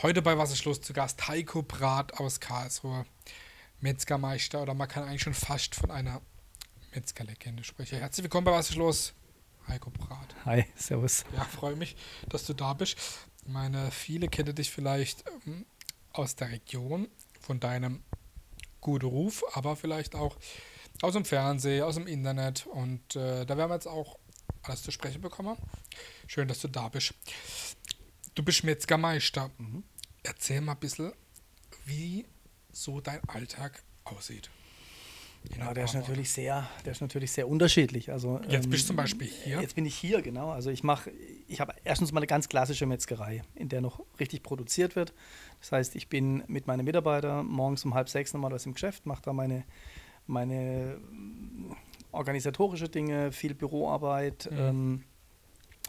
Heute bei Was ist los zu Gast Heiko Brat aus Karlsruhe, Metzgermeister oder man kann eigentlich schon fast von einer Metzgerlegende sprechen. Herzlich willkommen bei Was ist los, Heiko Brat. Hi, servus. Ja, freue mich, dass du da bist. Ich meine, viele kennen dich vielleicht ähm, aus der Region, von deinem guten Ruf, aber vielleicht auch aus dem Fernsehen, aus dem Internet und äh, da werden wir jetzt auch alles zu sprechen bekommen. Schön, dass du da bist. Du bist Metzgermeister. Mhm. Erzähl mal ein bisschen, wie so dein Alltag aussieht. Ja, der ist natürlich sehr, der ist natürlich sehr unterschiedlich. Also jetzt ähm, bist du zum Beispiel hier. Jetzt bin ich hier, genau. Also ich mache, ich habe erstens mal eine ganz klassische Metzgerei, in der noch richtig produziert wird. Das heißt, ich bin mit meinen Mitarbeitern morgens um halb sechs nochmal was im Geschäft, mache da meine, meine organisatorische Dinge, viel Büroarbeit. Mhm. Ähm,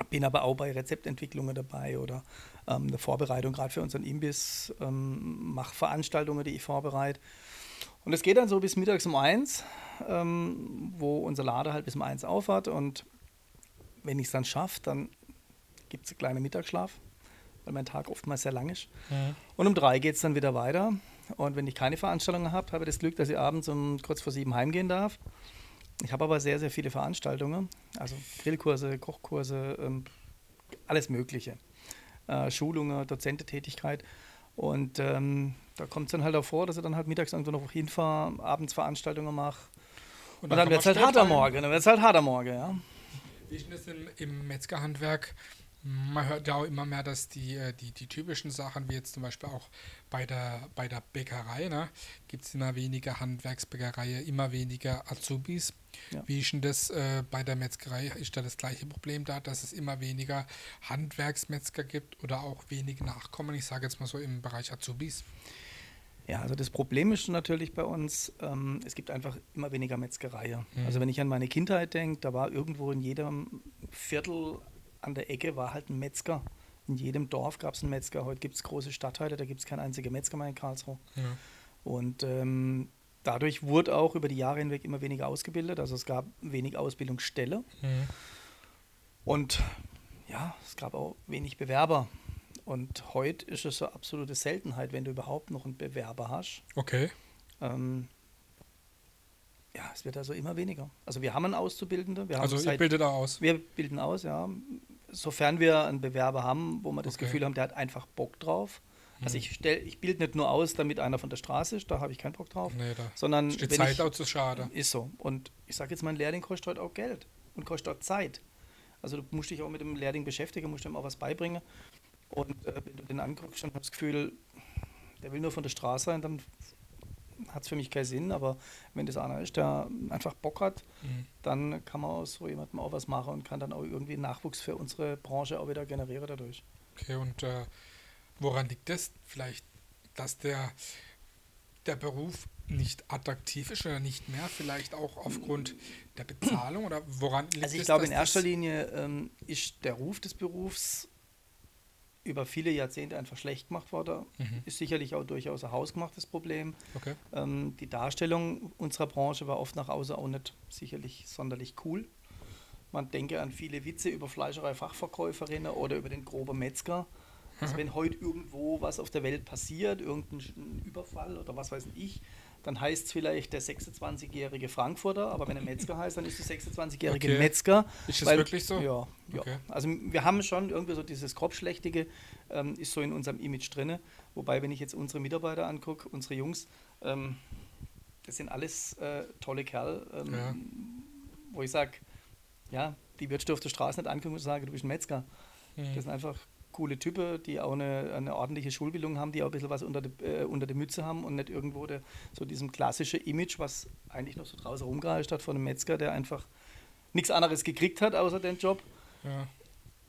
bin aber auch bei Rezeptentwicklungen dabei oder ähm, eine Vorbereitung gerade für unseren Imbiss, ähm, mache Veranstaltungen, die ich vorbereite. Und es geht dann so bis mittags um eins, ähm, wo unser Lader halt bis um eins aufhat. Und wenn ich es dann schaffe, dann gibt es einen kleinen Mittagsschlaf, weil mein Tag oftmals sehr lang ist. Ja. Und um drei geht es dann wieder weiter. Und wenn ich keine Veranstaltungen habe, habe ich das Glück, dass ich abends um kurz vor sieben heimgehen darf. Ich habe aber sehr, sehr viele Veranstaltungen, also Grillkurse, Kochkurse, ähm, alles Mögliche. Äh, Schulungen, Dozententätigkeit. Und ähm, da kommt es dann halt auch vor, dass ich dann halt mittags irgendwo noch hinfahre, abends Veranstaltungen mache. Und, und, dann, wird es halt harter Morgen. Dann wird es halt harter Morgen, ja. Wie ist das im, im Metzgerhandwerk? Man hört ja auch immer mehr, dass die, äh, die, die typischen Sachen, wie jetzt zum Beispiel auch bei der, bei der Bäckerei, ne, gibt es immer weniger Handwerksbäckerei, immer weniger Azubis. Ja. Wie ist denn das äh, bei der Metzgerei? Ist da das gleiche Problem da, dass es immer weniger Handwerksmetzger gibt oder auch wenig Nachkommen? Ich sage jetzt mal so im Bereich Azubis. Ja, also das Problem ist natürlich bei uns, ähm, es gibt einfach immer weniger Metzgerei. Mhm. Also wenn ich an meine Kindheit denke, da war irgendwo in jedem Viertel an der Ecke war halt ein Metzger. In jedem Dorf gab es einen Metzger. Heute gibt es große Stadtteile, da gibt es keinen einzigen Metzger mehr in Karlsruhe. Ja. Und ähm, dadurch wurde auch über die Jahre hinweg immer weniger ausgebildet. Also es gab wenig Ausbildungsstelle. Mhm. Und ja, es gab auch wenig Bewerber. Und heute ist es eine absolute Seltenheit, wenn du überhaupt noch einen Bewerber hast. Okay. Ähm, ja, es wird also immer weniger. Also wir haben einen Auszubildenden. Wir also ihr bildet auch aus? Wir bilden aus, ja. Sofern wir einen Bewerber haben, wo wir das okay. Gefühl haben, der hat einfach Bock drauf. Also hm. ich, ich bilde nicht nur aus, damit einer von der Straße ist, da habe ich keinen Bock drauf. Nee, da sondern die Zeit ich, auch zu schade. Ist so. Und ich sage jetzt, mein Lehrling kostet heute auch Geld und kostet auch Zeit. Also du musst dich auch mit dem Lehrling beschäftigen, musst ihm auch was beibringen. Und äh, wenn du den anguckst und hast das Gefühl, der will nur von der Straße sein, dann hat es für mich keinen Sinn, aber wenn das einer ist, der einfach Bock hat, mhm. dann kann man aus so jemandem auch was machen und kann dann auch irgendwie Nachwuchs für unsere Branche auch wieder generieren dadurch. Okay, und äh, woran liegt das? Vielleicht, dass der, der Beruf nicht attraktiv ist oder nicht mehr, vielleicht auch aufgrund der Bezahlung oder woran liegt Also ich glaube in erster Linie ähm, ist der Ruf des Berufs über viele Jahrzehnte einfach schlecht gemacht wurde. Mhm. Ist sicherlich auch durchaus ein hausgemachtes Problem. Okay. Ähm, die Darstellung unserer Branche war oft nach außen auch nicht sicherlich sonderlich cool. Man denke an viele Witze über Fleischerei-Fachverkäuferinnen oder über den groben Metzger. Also wenn heute irgendwo was auf der Welt passiert, irgendein Überfall oder was weiß ich, dann heißt es vielleicht der 26-jährige Frankfurter, aber wenn er Metzger heißt, dann ist der 26-jährige okay. Metzger. Ist das weil, wirklich so? Ja, ja. Okay. Also wir haben schon irgendwie so dieses Grobschlächtige, ähm, ist so in unserem Image drin. Wobei, wenn ich jetzt unsere Mitarbeiter angucke, unsere Jungs, ähm, das sind alles äh, tolle Kerl, ähm, ja. wo ich sage, ja, die würdest du auf der Straße nicht angucken und sagen, du bist ein Metzger. Mhm. Das sind einfach coole Typen, die auch eine, eine, ordentliche Schulbildung haben, die auch ein bisschen was unter, de, äh, unter der Mütze haben und nicht irgendwo de, so diesem klassischen Image, was eigentlich noch so draußen rumgereicht hat von einem Metzger, der einfach nichts anderes gekriegt hat außer den Job. Ja.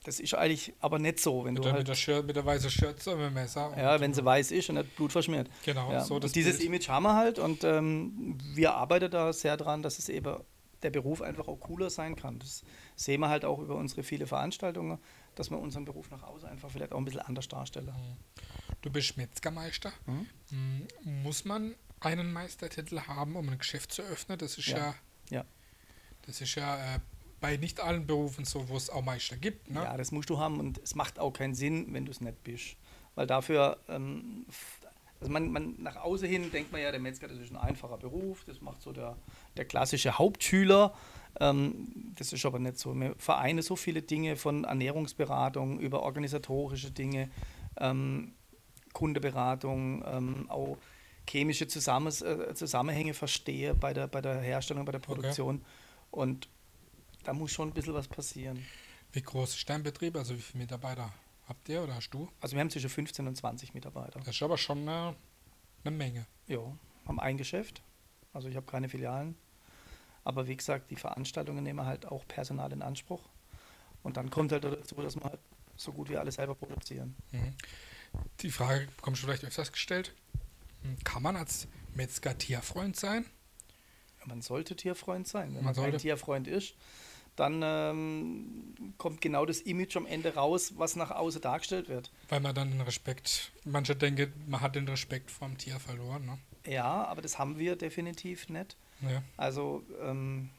Das ist eigentlich aber nicht so. Wenn mit, du der, halt, mit, der Shirt, mit der weißen Schürze und mit dem Messer. Ja, wenn sie weiß ist und nicht Blut verschmiert. Genau, ja. so das Dieses Bild. Image haben wir halt und ähm, wir arbeiten da sehr dran, dass es eben der Beruf einfach auch cooler sein kann. Das sehen wir halt auch über unsere viele Veranstaltungen dass wir unseren Beruf nach außen einfach vielleicht auch ein bisschen anders darstellen. Mhm. Du bist Metzgermeister. Mhm. mhm. Muss man einen Meistertitel haben, um ein Geschäft zu öffnen? Das ist ja, ja, ja. Das ist ja äh, bei nicht allen Berufen so, wo es auch Meister gibt. Ne? Ja, das musst du haben und es macht auch keinen Sinn, wenn du es nicht bist. weil dafür, ähm, also man, man nach außen hin denkt man ja, der Metzger, das ist ein einfacher Beruf, das macht so der, der klassische Hauptschüler. Ähm, das ist aber nicht so. Wir vereinen so viele Dinge von Ernährungsberatung über organisatorische Dinge, ähm, Kundeberatung, ähm, auch chemische Zusammen äh, Zusammenhänge verstehe bei der, bei der Herstellung, bei der Produktion. Okay. Und da muss schon ein bisschen was passieren. Wie groß ist dein Betrieb? Also wie viele Mitarbeiter habt ihr oder hast du? Also wir haben zwischen 15 und 20 Mitarbeiter. Das ist aber schon eine, eine Menge. Ja, haben ein Geschäft. Also ich habe keine Filialen. Aber wie gesagt, die Veranstaltungen nehmen halt auch Personal in Anspruch. Und dann kommt halt dazu, dass wir halt so gut wie alles selber produzieren. Mhm. Die Frage bekommst du vielleicht öfters gestellt. Hm, kann man als Metzger Tierfreund sein? Man sollte Tierfreund sein. Wenn man, man kein Tierfreund ist, dann ähm, kommt genau das Image am Ende raus, was nach außen dargestellt wird. Weil man dann den Respekt, manche denken, man hat den Respekt vom Tier verloren. Ne? Ja, aber das haben wir definitiv nicht. Ja. Also ähm,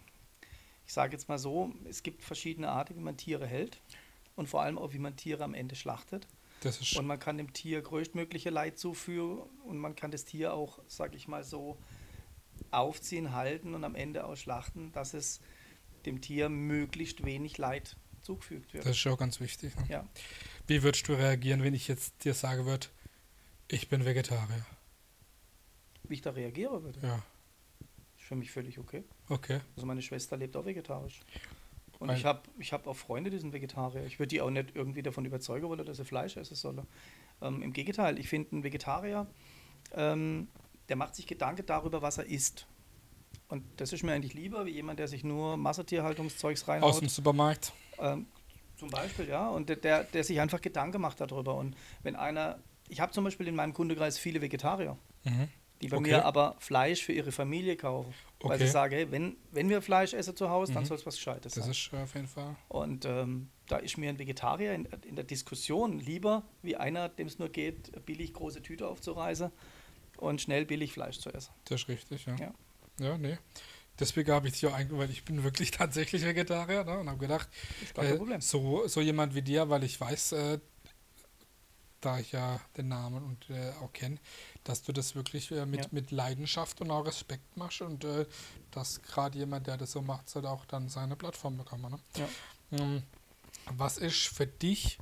ich sage jetzt mal so, es gibt verschiedene Arten, wie man Tiere hält und vor allem auch, wie man Tiere am Ende schlachtet. und man kann dem Tier größtmögliche Leid zuführen und man kann das Tier auch, sage ich mal so, aufziehen, halten und am Ende auch schlachten, dass es dem Tier möglichst wenig Leid zugefügt wird. Das ist auch ganz wichtig. Ne? Ja. Wie würdest du reagieren, wenn ich jetzt dir sagen würde, ich bin Vegetarier? Wie ich da reagieren würde? Ja. Ist für mich völlig okay. Okay. Also meine Schwester lebt auch vegetarisch. Und Weil ich habe ich hab auch Freunde, die sind Vegetarier. Ich würde die auch nicht irgendwie davon überzeugen wollen, dass sie Fleisch essen sollen. Ähm, Im Gegenteil, ich finde, ein Vegetarier, ähm, der macht sich Gedanken darüber, was er isst. Und das ist mir eigentlich lieber, wie jemand, der sich nur Massentierhaltungszeugs reinhaut. Aus dem Supermarkt. Ähm, zum Beispiel, ja. Und der, der, sich einfach Gedanken macht darüber. Und wenn einer, ich habe zum Beispiel in meinem Kundekreis viele Vegetarier, mhm. die bei okay. mir aber Fleisch für ihre Familie kaufen. Okay. Weil sie sagen, hey, wenn, wenn wir Fleisch essen zu Hause, mhm. dann soll es was Gescheites sein. Das ist auf jeden Fall. Und ähm, da ist mir ein Vegetarier in, in der Diskussion lieber, wie einer, dem es nur geht, billig große Tüte aufzureißen und schnell billig Fleisch zu essen. Das ist richtig, ja. ja. Ja, nee. Deswegen habe ich dich auch eigentlich, weil ich bin wirklich tatsächlich Vegetarier ne, und habe gedacht, äh, so, so jemand wie dir, weil ich weiß, äh, da ich ja den Namen und äh, auch kenne, dass du das wirklich äh, mit, ja. mit Leidenschaft und auch Respekt machst und äh, dass gerade jemand, der das so macht, soll auch dann seine Plattform bekommen. Ne? Ja. Ähm, was ist für dich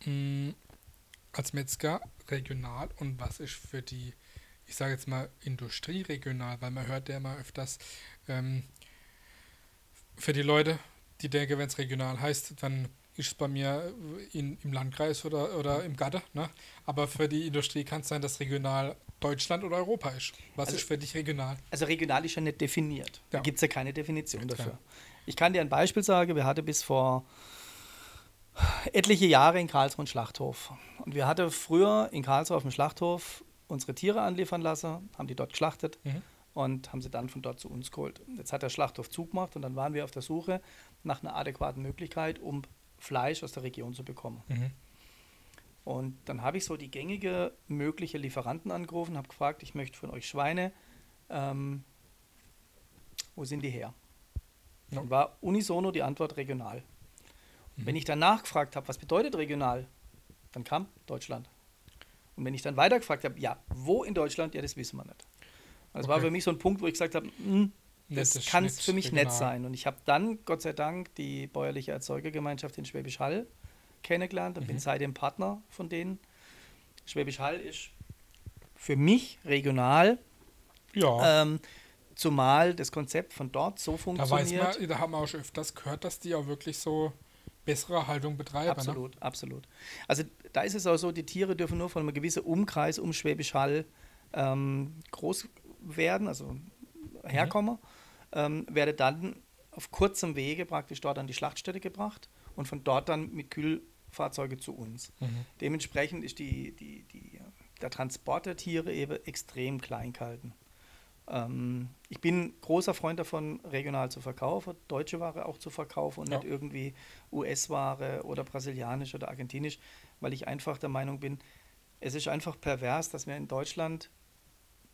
mh, hm, als Metzger regional und was ist für die ich sage jetzt mal industrieregional, weil man hört ja immer öfters ähm, für die Leute, die denken, wenn es regional heißt, dann ist es bei mir in, im Landkreis oder, oder im Gatte. Ne? Aber für die Industrie kann es sein, dass regional Deutschland oder Europa ist. Was also, ist für dich regional? Also regional ist ja nicht definiert. Da gibt es ja keine Definition dafür. Klar. Ich kann dir ein Beispiel sagen. Wir hatten bis vor etliche Jahre in Karlsruhe einen Schlachthof. Und wir hatten früher in Karlsruhe auf dem Schlachthof unsere Tiere anliefern lassen, haben die dort geschlachtet mhm. und haben sie dann von dort zu uns geholt. Jetzt hat der Schlachthof zugemacht und dann waren wir auf der Suche nach einer adäquaten Möglichkeit, um Fleisch aus der Region zu bekommen. Mhm. Und dann habe ich so die gängige mögliche Lieferanten angerufen, habe gefragt, ich möchte von euch Schweine, ähm, wo sind die her? Ja. Und war unisono die Antwort regional. Mhm. Wenn ich danach gefragt habe, was bedeutet regional, dann kam Deutschland. Und wenn ich dann weitergefragt habe, ja, wo in Deutschland, ja, das wissen wir nicht. Und das okay. war für mich so ein Punkt, wo ich gesagt habe, hm, das, kann es für mich regional. nicht sein. Und ich habe dann, Gott sei Dank, die bäuerliche Erzeugergemeinschaft in Schwäbisch Hall kennengelernt und mhm. bin seitdem Partner von denen. Schwäbisch Hall ist für mich regional. Ja. Ähm, zumal das Konzept von dort so funktioniert. Da weiß man, da haben wir auch schon öfters gehört, dass die auch wirklich so bessere Haltung betreiben. Ne? Absolut, ne? absolut. Also da ist es auch so, die Tiere dürfen nur von einem gewissen Umkreis um Schwäbisch Hall ähm, groß werden, also herkommen, mhm. ähm, werde dann auf kurzem Wege praktisch dort an die Schlachtstätte gebracht und von dort dann mit Kühlfahrzeuge zu uns. Mhm. Dementsprechend ist die, die, die, der Transport der Tiere eben extrem klein gehalten. Ähm, ich bin großer Freund davon, regional zu verkaufen, deutsche Ware auch zu verkaufen und ja. nicht irgendwie US-Ware oder brasilianisch oder argentinisch, weil ich einfach der Meinung bin, es ist einfach pervers, dass wir in Deutschland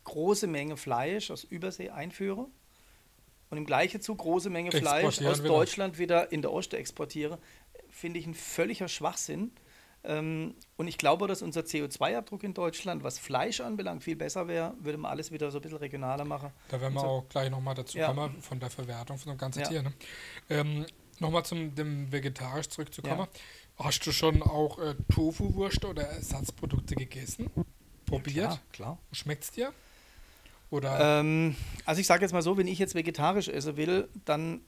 große Menge Fleisch aus Übersee einführen und im gleichen Zug große Menge Fleisch aus wieder. Deutschland wieder in der Oste exportieren, finde ich ein völliger Schwachsinn. Ähm, und ich glaube, dass unser CO2-Abdruck in Deutschland, was Fleisch anbelangt, viel besser wäre, würde man alles wieder so ein bisschen regionaler machen. Da werden wir so, auch gleich nochmal dazu Ja. kommen, von der Verwertung von dem ganzen Ja. Tier. Ne? Ähm, nochmal zum dem vegetarisch zurückzukommen. Hast du schon auch äh, Tofu-Wurst oder Ersatzprodukte gegessen? Probiert? Klar, klar. Schmeckt es dir? Oder Ähm, also ich sage jetzt mal so, wenn ich jetzt vegetarisch essen will, dann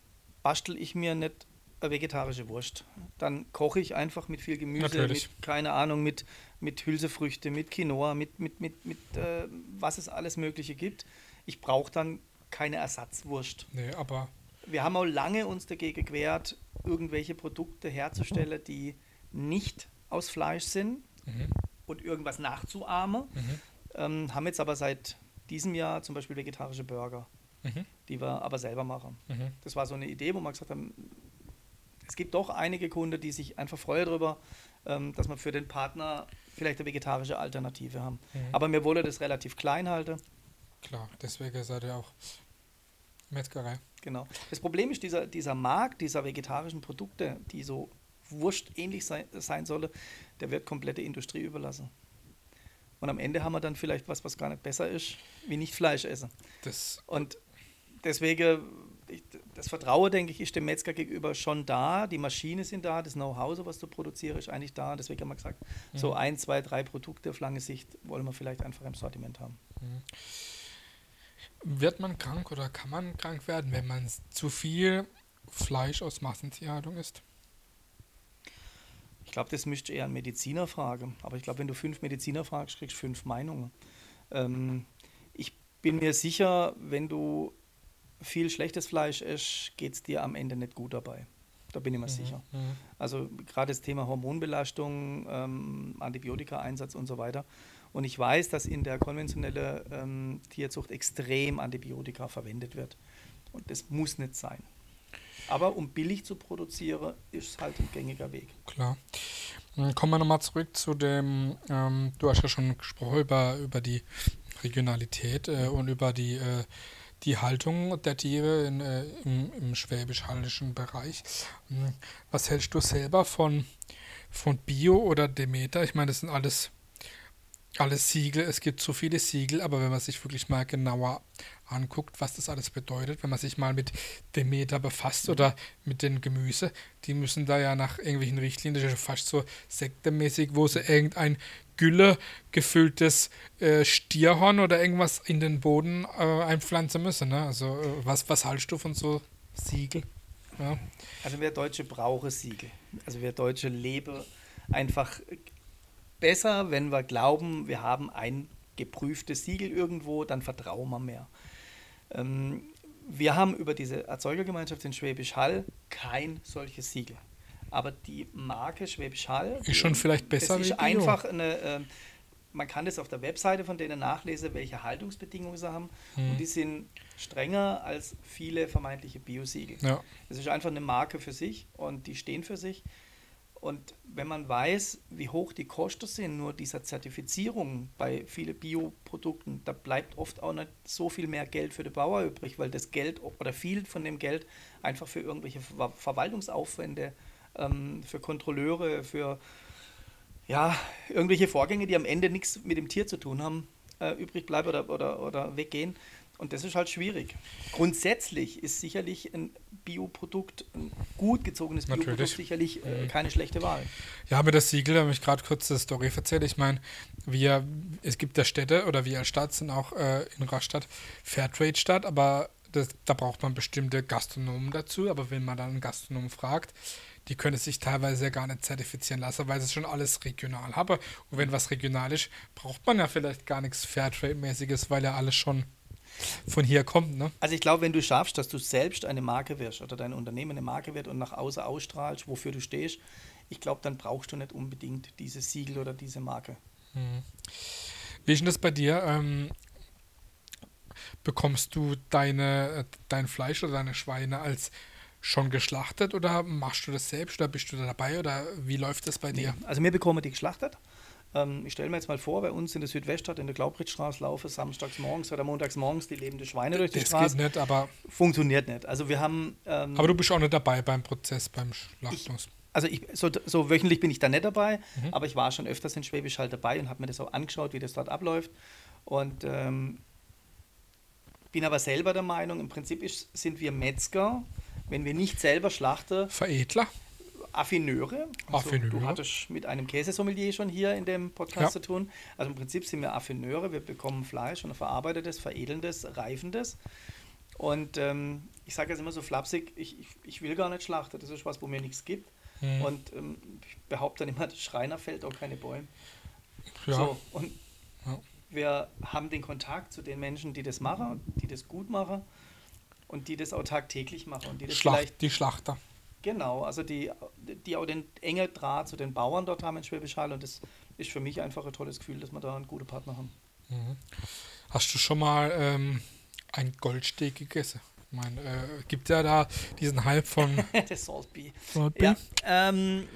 bastel ich mir nicht vegetarische Wurst. Dann koche ich einfach mit viel Gemüse, Natürlich. mit, keine Ahnung, mit, mit Hülsefrüchte, mit Quinoa, mit, mit, mit, mit äh, was es alles Mögliche gibt. Ich brauche dann keine Ersatzwurst. nee, aber Wir haben auch lange uns dagegen gewehrt, irgendwelche Produkte herzustellen, die nicht aus Fleisch sind mhm, und irgendwas nachzuahmen. mhm, Ähm, haben jetzt aber seit diesem Jahr zum Beispiel vegetarische Burger, mhm, die wir aber selber machen. mhm. Das war so eine Idee, wo wir gesagt haben, es gibt doch einige Kunden, die sich einfach freuen darüber, ähm, dass wir für den Partner vielleicht eine vegetarische Alternative haben. Mhm. Aber mir wollen das relativ klein halten. Klar, deswegen seid ihr auch Metzgerei. Genau. Das Problem ist, dieser, dieser Markt dieser vegetarischen Produkte, die so wurstähnlich sein, sein solle, der wird komplette Industrie überlassen. Und am Ende haben wir dann vielleicht was, was gar nicht besser ist, wie nicht Fleisch essen. Das, Und deswegen, ich, das Vertrauen, denke ich, ist dem Metzger gegenüber schon da. Die Maschinen sind da, das Know-how, so was du produzierst, ist eigentlich da. Deswegen haben wir gesagt, so Mhm. ein, zwei, drei Produkte auf lange Sicht wollen wir vielleicht einfach im Sortiment haben. wird man krank oder kann man krank werden, wenn man zu viel Fleisch aus Massentierhaltung isst? Ich glaube, das müsste eher ein Mediziner fragen. Aber ich glaube, wenn du fünf Mediziner fragst, kriegst du fünf Meinungen. Ähm, ich bin mir sicher, wenn du viel schlechtes Fleisch isst, geht es dir am Ende nicht gut dabei. Da bin ich mir sicher. Mhm. Also gerade das Thema Hormonbelastung, ähm, Antibiotika-Einsatz und so weiter. Und ich weiß, dass in der konventionellen ähm, Tierzucht extrem Antibiotika verwendet wird. Und das muss nicht sein. Aber um billig zu produzieren, ist es halt ein gängiger Weg. Klar. Kommen wir nochmal zurück zu dem, ähm, du hast ja schon gesprochen über, über die Regionalität äh, und über die, äh, die Haltung der Tiere in, äh, im, im schwäbisch-hallischen Bereich. Ähm, Was hältst du selber von, von Bio oder Demeter? Ich meine, das sind alles, alles Siegel. Es gibt so viele Siegel, aber wenn man sich wirklich mal genauer anguckt, was das alles bedeutet, wenn man sich mal mit Demeter befasst oder mit den Gemüse, die müssen da ja nach irgendwelchen Richtlinien, das ist ja fast so sektemäßig, wo sie irgendein Gülle gefülltes äh, Stierhorn oder irgendwas in den Boden äh, einpflanzen müssen. Ne? Also äh, was, was haltst du von so Siegel? Ja. Also wir Deutsche brauchen Siegel. Also wir Deutsche leben einfach besser, wenn wir glauben, wir haben ein geprüftes Siegel irgendwo, dann vertrauen wir mehr. Ähm, wir haben über diese Erzeugergemeinschaft in Schwäbisch Hall kein solches Siegel. Aber die Marke Schwäbisch Hall Ist schon vielleicht besser ist einfach eine, ähm, man kann das auf der Webseite von denen nachlesen, welche Haltungsbedingungen sie haben. Hm. Und die sind strenger als viele vermeintliche Biosiegel. Ja. Es ist einfach eine Marke für sich und die stehen für sich. Und wenn man weiß, wie hoch die Kosten sind, nur dieser Zertifizierung bei vielen Bioprodukten, da bleibt oft auch nicht so viel mehr Geld für den Bauer übrig, weil das Geld oder viel von dem Geld einfach für irgendwelche Ver Verwaltungsaufwände, ähm, für Kontrolleure, für ja, irgendwelche Vorgänge, die am Ende nichts mit dem Tier zu tun haben, äh, übrig bleiben oder, oder, oder weggehen. Und das ist halt schwierig. Grundsätzlich ist sicherlich ein Bioprodukt, ein gut gezogenes Natürlich. Bioprodukt sicherlich äh, Mhm. keine schlechte Wahl. Ja, aber das Siegel, da habe ich gerade kurz die Story erzählt. Ich meine, wir, es gibt ja Städte oder wir als Stadt sind auch äh, in Rastatt Fairtrade-Stadt, aber das, da braucht man bestimmte Gastronomen dazu. Aber wenn man dann einen Gastronomen fragt, die können sich teilweise ja gar nicht zertifizieren lassen, weil sie schon alles regional haben. Und wenn was regional ist, braucht man ja vielleicht gar nichts Fairtrade-mäßiges, weil ja alles schon von hier kommt, ne? Also ich glaube, wenn du schaffst, dass du selbst eine Marke wirst oder dein Unternehmen eine Marke wird und nach außen ausstrahlst, wofür du stehst, ich glaube, dann brauchst du nicht unbedingt dieses Siegel oder diese Marke. Hm. Wie ist denn das bei dir? Ähm, bekommst du deine, äh, dein Fleisch oder deine Schweine als schon geschlachtet oder machst du das selbst oder bist du da dabei oder wie läuft das bei dir? Nee. Also wir bekommen die geschlachtet. Ähm, ich stelle mir jetzt mal vor, bei uns in der Südweststadt in der Glaubritzstraße laufe samstags morgens oder montags morgens die lebende Schweine durch die Das Straße. geht nicht, aber, Funktioniert nicht. Also wir haben. Ähm, aber du bist auch nicht dabei beim Prozess, beim Schlachtungs. also ich, so, so wöchentlich bin ich da nicht dabei, mhm. aber ich war schon öfters in Schwäbisch Hall dabei und habe mir das auch angeschaut, wie das dort abläuft. Und ähm, bin aber selber der Meinung, im Prinzip ist, sind wir Metzger, wenn wir nicht selber schlachten. Veredler. Affineure. Also Affineure. Du hattest mit einem Käsesommelier schon hier in dem Podcast ja. zu tun. Also im Prinzip sind wir Affineure. Wir bekommen Fleisch und verarbeitet es, veredeln das, reifen das. Und ähm, ich sage jetzt immer so flapsig, ich, ich, ich, will gar nicht schlachten. Das ist was, wo mir nichts gibt. Mhm. Und ähm, ich behaupte dann immer, das Schreiner fällt auch keine Bäume. Ja. So, und ja wir haben den Kontakt zu den Menschen, die das machen, die das gut machen und die das auch tagtäglich machen. Und die, das Schlacht, vielleicht, die Schlachter. Genau, also die, die auch den engen Draht zu den Bauern dort haben in Schwäbisch Hall und das ist für mich einfach ein tolles Gefühl, dass wir da einen guten Partner haben. Mhm. Hast du schon mal ähm, ein Goldsteak gegessen? Ich meine, äh, gibt ja da diesen Hype von. der Saltby. Saltby? Ja, ähm,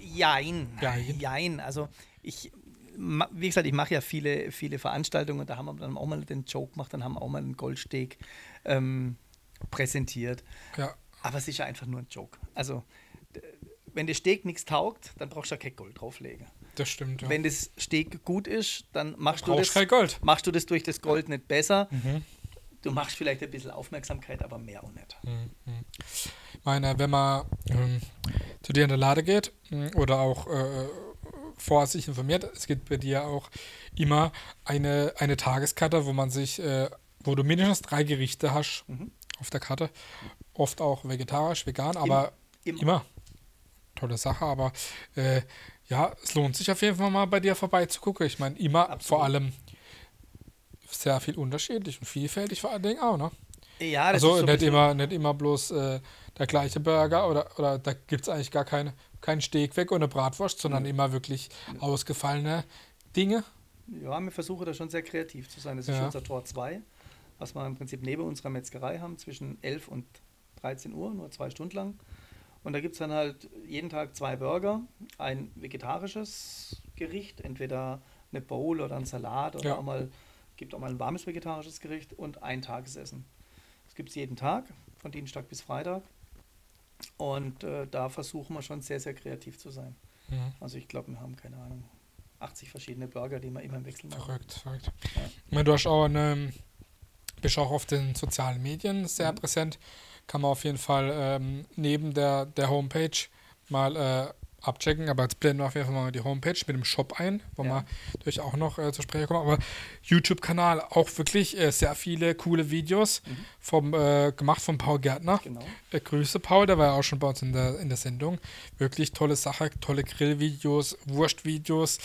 jein. jein. Jein. Also ich wie gesagt, ich mache ja viele, viele Veranstaltungen und da haben wir dann auch mal den Joke gemacht, dann haben wir auch mal einen Goldsteg ähm, präsentiert. Ja. Aber es ist ja einfach nur ein Joke. Also, wenn der Steg nichts taugt, dann brauchst du ja kein Gold drauflegen. Das stimmt. Ja. Wenn das Steg gut ist, dann machst du das, kein Gold. machst du das durch das Gold nicht besser. Mhm. Du machst vielleicht ein bisschen Aufmerksamkeit, aber mehr auch nicht. Mhm. Ich meine, wenn man ähm, zu dir in der Lade geht mm, oder auch äh, vorher sich informiert. Es gibt bei dir auch immer eine, eine Tageskarte, wo man sich, äh, wo du mindestens drei Gerichte hast mhm. auf der Karte. Oft auch vegetarisch, vegan, aber immer. immer. Tolle Sache, aber äh, ja, es lohnt sich auf jeden Fall mal bei dir vorbeizugucken. Ich meine, immer Absolut. vor allem sehr viel unterschiedlich und vielfältig vor allen Dingen auch, ne? Ja, das also ist so nicht, immer, nicht immer bloß äh, der gleiche Burger oder, oder da gibt es eigentlich gar keine kein Steak weg ohne Bratwurst, sondern ja. immer wirklich ja. ausgefallene Dinge. Ja, wir versuchen da schon sehr kreativ zu sein. Das ist ja. unser Tor 2, was wir im Prinzip neben unserer Metzgerei haben, zwischen 11 und 13 Uhr, nur zwei Stunden lang. Und da gibt es dann halt jeden Tag zwei Burger, ein vegetarisches Gericht, entweder eine Bowl oder ein Salat oder ja. auch mal, gibt auch mal ein warmes vegetarisches Gericht und ein Tagesessen. Das gibt es jeden Tag, von Dienstag bis Freitag. Und äh, da versuchen wir schon sehr, sehr kreativ zu sein. Mhm. Also ich glaube, wir haben keine Ahnung, 80 verschiedene Burger, die wir immer im Wechsel machen. Verrückt, verrückt. Ja. du hast auch eine, bist auch auf den sozialen Medien sehr mhm. präsent. Kann man auf jeden Fall ähm, neben der, der Homepage mal äh, abchecken, aber jetzt blenden wir auf jeden Fall mal die Homepage mit dem Shop ein, wo ja. wir natürlich auch noch äh, zur Sprache kommen. Aber YouTube-Kanal auch wirklich äh, sehr viele coole Videos mhm. vom, äh, gemacht von Paul Gärtner. Genau. Äh, Grüße Paul, der war ja auch schon bei uns in der, in der Sendung. Wirklich tolle Sache, tolle Grillvideos, Wurstvideos.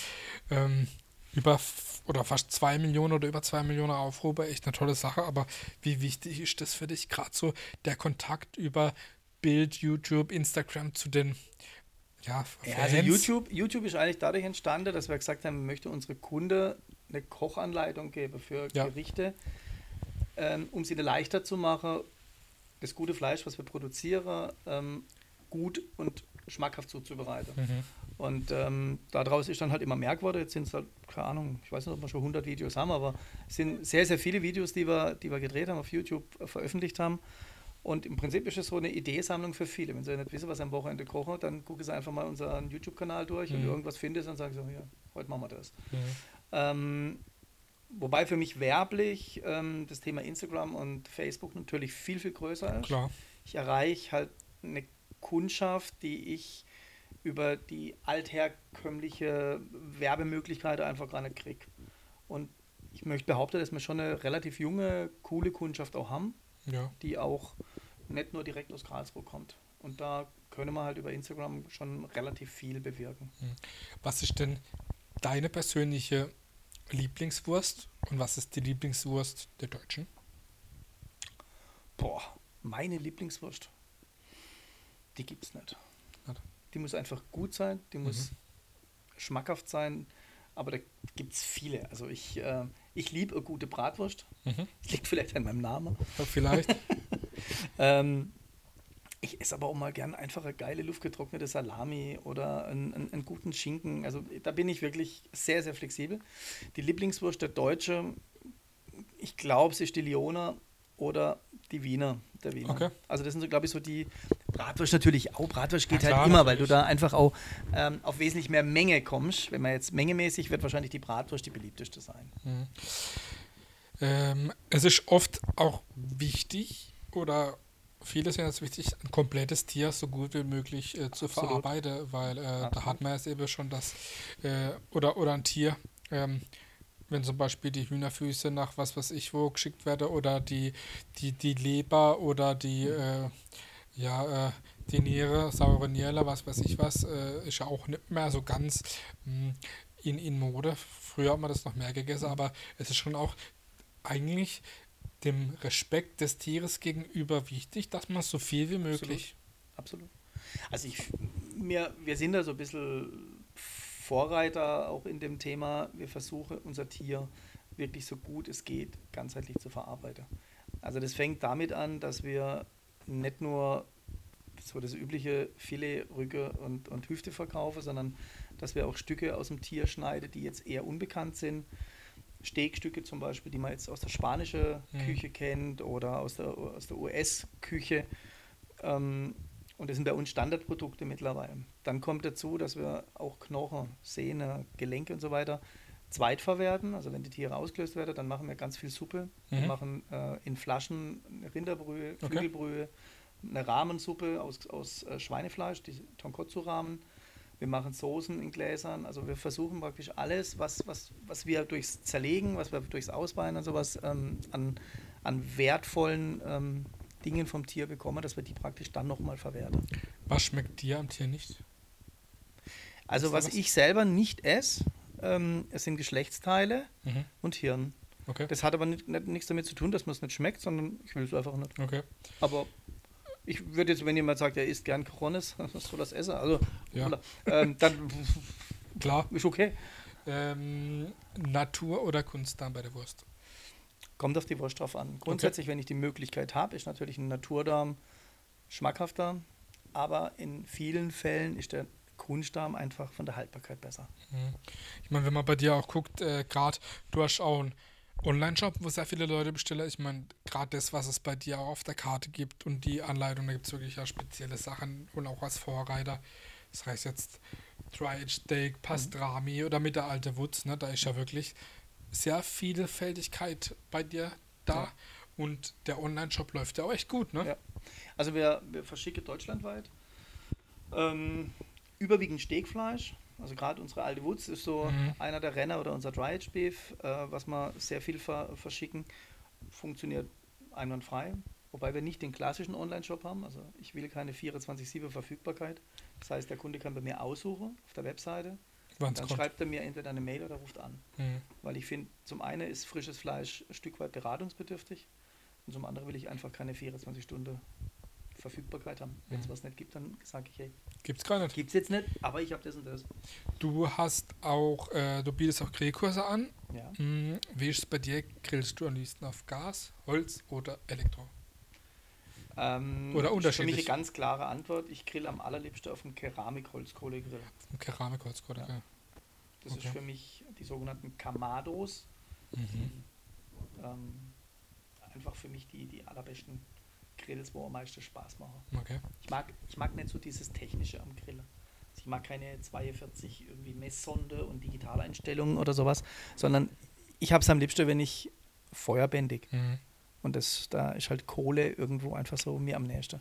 Ähm, über oder fast zwei Millionen oder über zwei Millionen Aufrufe, echt eine tolle Sache. Aber wie wichtig ist das für dich? Gerade so der Kontakt über Bild, YouTube, Instagram zu den ja, ja, also YouTube, YouTube ist eigentlich dadurch entstanden, dass wir gesagt haben, wir möchten unsere Kunden eine Kochanleitung geben für ja. Gerichte, ähm, um sie leichter zu machen, das gute Fleisch, was wir produzieren, ähm, gut und schmackhaft zuzubereiten. Mhm. Und ähm, daraus ist dann halt immer mehr geworden. Jetzt sind es halt, keine Ahnung, ich weiß nicht, ob wir schon 100 Videos haben, aber es sind sehr, sehr viele Videos, die wir, die wir gedreht haben, auf YouTube äh, veröffentlicht haben. Und im Prinzip ist es so eine Ideesammlung für viele. Wenn sie nicht wissen, was sie am Wochenende kochen, dann gucken sie einfach mal unseren YouTube-Kanal durch mhm. und irgendwas finden dann sagen sie, ja, heute machen wir das. Mhm. Ähm, wobei für mich werblich ähm, das Thema Instagram und Facebook natürlich viel, viel größer ist. Klar. Ich erreiche halt eine Kundschaft, die ich über die altherkömmliche Werbemöglichkeit einfach gar nicht kriege. Und ich möchte behaupten, dass wir schon eine relativ junge, coole Kundschaft auch haben ja. die auch nicht nur direkt aus Karlsruhe kommt. Und da können wir halt über Instagram schon relativ viel bewirken. Hm. Was ist denn deine persönliche Lieblingswurst und was ist die Lieblingswurst der Deutschen? Boah, meine Lieblingswurst, die gibt es nicht. Die muss einfach gut sein, die muss mhm. schmackhaft sein, aber da gibt es viele. Also ich, äh, ich liebe eine gute Bratwurst. Mhm. Liegt vielleicht an meinem Namen. Ja, vielleicht. ähm, ich esse aber auch mal gern einfach eine geile luftgetrocknete Salami oder einen, einen, einen, guten Schinken. Also da bin ich wirklich sehr, sehr flexibel. Die Lieblingswurst der Deutsche, ich glaube, es ist die Leona. oder die Wiener, der Wiener. Okay. Also das sind so, glaube ich, so die Bratwurst natürlich auch. Bratwurst geht Ja, halt klar, immer, weil du natürlich. da einfach auch ähm, auf wesentlich mehr Menge kommst. Wenn man jetzt mengemäßig, wird wahrscheinlich die Bratwurst die beliebteste sein. Ähm, es ist oft auch wichtig oder viele sehen es wichtig, ein komplettes Tier so gut wie möglich äh, zu Absolut. verarbeiten, weil äh, da hat man jetzt eben schon das äh, oder oder ein Tier, ähm, wenn zum Beispiel die Hühnerfüße nach was weiß ich wo geschickt werden oder die die die Leber oder die äh, ja äh, die Niere, saure Niere, was weiß ich was, äh, ist ja auch nicht mehr so ganz mh, in, in Mode. Früher hat man das noch mehr gegessen, aber es ist schon auch eigentlich dem Respekt des Tieres gegenüber wichtig, dass man so viel wie möglich. Absolut. Also ich, mir, wir sind da so ein bisschen Vorreiter auch in dem Thema. Wir versuchen unser Tier wirklich so gut es geht ganzheitlich zu verarbeiten. Also das fängt damit an, dass wir nicht nur so das übliche Filet, Rücke und, und Hüfte verkaufen, sondern dass wir auch Stücke aus dem Tier schneiden, die jetzt eher unbekannt sind. Steakstücke zum Beispiel, die man jetzt aus der spanischen Mhm. Küche kennt oder aus der, aus der US-Küche. Ähm, und das sind bei uns Standardprodukte mittlerweile. Dann kommt dazu, dass wir auch Knochen, Sehne, Gelenke und so weiter zweitverwerten. Also wenn die Tiere ausgelöst werden, dann machen wir ganz viel Suppe. Wir Mhm. machen äh, in Flaschen Rinderbrühe, Okay. Flügelbrühe, eine Rahmensuppe aus, aus äh, Schweinefleisch, die Tonkotsu-Rahmen. Wir machen Soßen in Gläsern. Also wir versuchen praktisch alles, was, was, was wir durchs Zerlegen, was wir durchs Ausweinen und sowas ähm, an, an wertvollen ähm, Dingen vom Tier bekommen, dass wir die praktisch dann nochmal verwerten. Was schmeckt dir am Tier nicht? Also was was? ich selber nicht esse, ähm, es sind Geschlechtsteile Mhm. und Hirn. Okay. Das hat aber nicht, nicht, nichts damit zu tun, dass man es nicht schmeckt, sondern ich will es einfach nicht. Okay. Aber ich würde jetzt, wenn jemand sagt, er isst gern Cojones, was soll das essen? Also, Ja. oder, ähm, dann Klar. ist okay. Ähm, Natur oder Kunstdarm bei der Wurst? Kommt auf die Wurst drauf an. Grundsätzlich, wenn ich die Möglichkeit habe, ist natürlich ein Naturdarm schmackhafter, aber in vielen Fällen ist der Kunstdarm einfach von der Haltbarkeit besser. Mhm. Ich meine, wenn man bei dir auch guckt, äh, gerade du hast auch einen Online-Shop, wo sehr viele Leute bestellen. Ich meine, gerade das, was es bei dir auch auf der Karte gibt und die Anleitung, da gibt es wirklich ja spezielle Sachen und auch als Vorreiter. Das heißt jetzt Dry Steak, Pastrami oder mit der alte Wutz, ne? Da ist ja wirklich sehr Vielfältigkeit bei dir da. Ja. Und der Online-Shop läuft ja auch echt gut, ne? Ja. Also wir, wir verschicken deutschlandweit. Ähm, überwiegend Steakfleisch. Also gerade unsere alte Wutz ist so Mhm. einer der Renner oder unser Dry Aged Beef, äh, was wir sehr viel ver verschicken. Funktioniert einwandfrei. Wobei wir nicht den klassischen Online-Shop haben. Also ich will keine 24-7 Verfügbarkeit. Das heißt, der Kunde kann bei mir aussuchen auf der Webseite. Wann's Dann kommt. schreibt er mir entweder eine Mail oder ruft an. Mhm. Weil ich finde, zum einen ist frisches Fleisch ein Stück weit beratungsbedürftig und zum anderen will ich einfach keine 24 Stunden Verfügbarkeit haben. Wenn es Mhm. was nicht gibt, dann sage ich, hey, Gibt's gar nicht. gibt es jetzt nicht, aber ich habe das und das. Du hast auch, äh, du bietest auch Grillkurse an. Ja. Hm, Wie ist es bei dir? Grillst du am liebsten auf Gas, Holz oder Elektro? Ähm, Oder ist Für mich unterschiedlich. eine ganz klare Antwort. Ich grill am allerliebsten auf einem Keramik-Holzkohlegrill. Ein Keramikholzkohle. Ja. Das Okay. ist für mich die sogenannten Kamados. Mhm. Ähm, einfach für mich die, die allerbesten Grills, wo am meisten Spaß machen. Okay. Ich mag, ich mag nicht so dieses Technische am Grillen. Also Ich mag keine 42 irgendwie Messsonde und Digitaleinstellungen oder sowas, sondern ich habe es am liebsten, wenn ich feuerbändig. Mhm. Und das, da ist halt Kohle irgendwo einfach so mir am nächsten.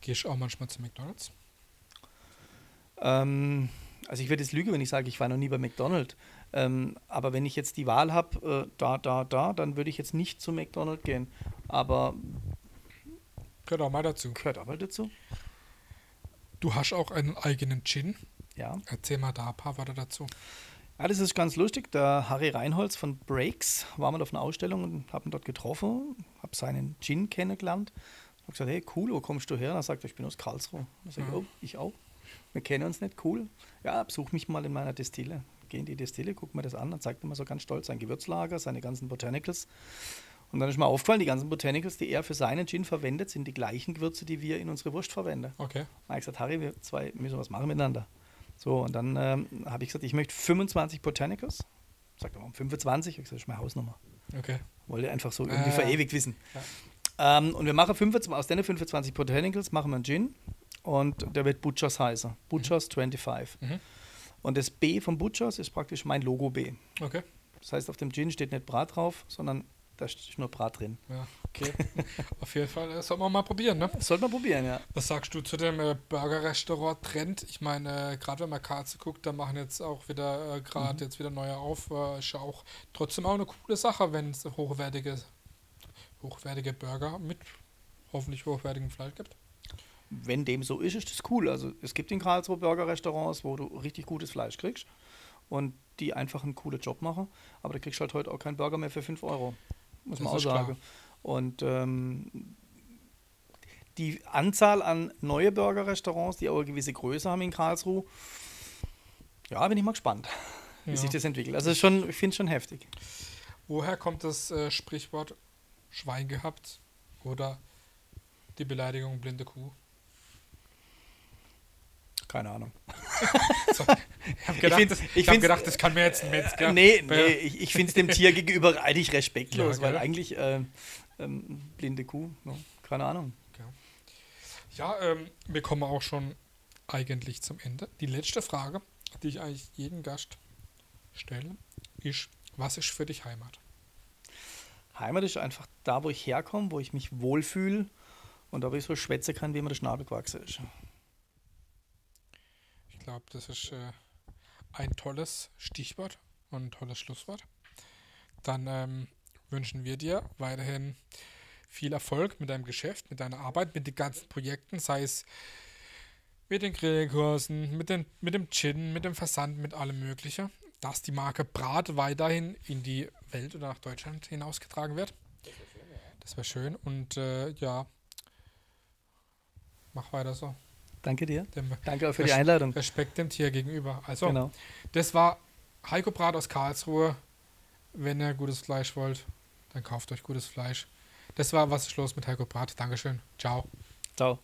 Gehst du auch manchmal zu McDonalds? Ähm, also ich würde jetzt lügen, wenn ich sage, ich war noch nie bei McDonald's. Ähm, aber wenn ich jetzt die Wahl habe, äh, da, da, da, dann würde ich jetzt nicht zu McDonald's gehen. Aber Gehört auch mal dazu. gehört aber dazu. Du hast auch einen eigenen Gin. Ja. Erzähl mal da ein paar Worte dazu. Ja, das ist ganz lustig. Der Harry Reinholz von Breaks war mal auf einer Ausstellung und habe ihn dort getroffen, habe seinen Gin kennengelernt. Habe gesagt, hey, cool, wo kommst du her? Und er sagt, ich bin aus Karlsruhe. Da sage ich, Mhm. oh, ich auch. Wir kennen uns nicht, cool. Ja, besuch mich mal in meiner Destille. Geh in die Destille, guck mir das an. Dann zeigt er mir so ganz stolz sein Gewürzlager, seine ganzen Botanicals. Und dann ist mir aufgefallen, die ganzen Botanicals, die er für seinen Gin verwendet, sind die gleichen Gewürze, die wir in unsere Wurst verwenden. Okay. Dann habe ich gesagt, Harry, wir zwei müssen was machen miteinander. So, und dann ähm, habe ich gesagt, ich möchte 25 Botanicals. Sagt er, warum 25? Ich habe gesagt, das ist meine Hausnummer. Okay. Wollte einfach so irgendwie Äh, verewigt wissen. Ähm, und wir machen 25, aus den 25 Botanicals machen wir einen Gin und der wird Butchers heißen. Butchers 25. Mhm. Und das B von Butchers ist praktisch mein Logo B. Okay. Das heißt, auf dem Gin steht nicht Brat drauf, sondern da steht nur Brat drin. Ja, okay. Auf jeden Fall, das soll man mal probieren, ne? Das sollte man probieren, ja. Was sagst du zu dem äh, Burger-Restaurant-Trend? Ich meine, äh, gerade wenn man Karze guckt, da machen jetzt auch wieder, äh, gerade Mhm. jetzt wieder neue auf. Äh, ist ja auch trotzdem auch eine coole Sache, wenn es hochwertige, hochwertige Burger mit hoffentlich hochwertigem Fleisch gibt. Wenn dem so ist, ist das cool. Also es gibt in Karlsruhe Burger-Restaurants, wo du richtig gutes Fleisch kriegst und die einfach einen coolen Job machen. Aber da kriegst du halt heute auch keinen Burger mehr für 5 Euro. Muss Das man auch ist klar. sagen. Und ähm, die Anzahl an neue Burger-Restaurants, die auch eine gewisse Größe haben in Karlsruhe, ja, bin ich mal gespannt, wie Ja. sich das entwickelt. Also schon, ich finde es schon heftig. Woher kommt das äh, Sprichwort Schwein gehabt oder die Beleidigung blinde Kuh? Keine Ahnung. So, ich habe gedacht, das, ich hab gedacht, das kann mir jetzt ein Metzger. nee, nee, ich, ich finde es dem Tier gegenüber eigentlich respektlos, Ja, weil eigentlich äh, ähm, blinde Kuh, ne? keine Ahnung. Ja, ähm, wir kommen auch schon eigentlich zum Ende. Die letzte Frage, die ich eigentlich jedem Gast stelle, ist, was ist für dich Heimat? Heimat ist einfach da, wo ich herkomme, wo ich mich wohlfühle und da, wo ich so schwätzen kann, wie mir der Schnabel gewachsen ist. Ich glaube, das ist äh, ein tolles Stichwort und ein tolles Schlusswort. Dann ähm, wünschen wir dir weiterhin viel Erfolg mit deinem Geschäft, mit deiner Arbeit, mit den ganzen Projekten, sei es mit den Grillkursen, mit, den, mit dem Gin, mit dem Versand, mit allem Möglichen, dass die Marke Brat weiterhin in die Welt oder nach Deutschland hinausgetragen wird. Das wäre schön und äh, ja, mach weiter so. Danke dir. Dem Danke auch für die Einladung. Respekt dem Tier gegenüber. Also, Genau. das war Heiko Brat aus Karlsruhe. Wenn ihr gutes Fleisch wollt, dann kauft euch gutes Fleisch. Das war Was ist los mit Heiko Brat. Dankeschön. Ciao. Ciao.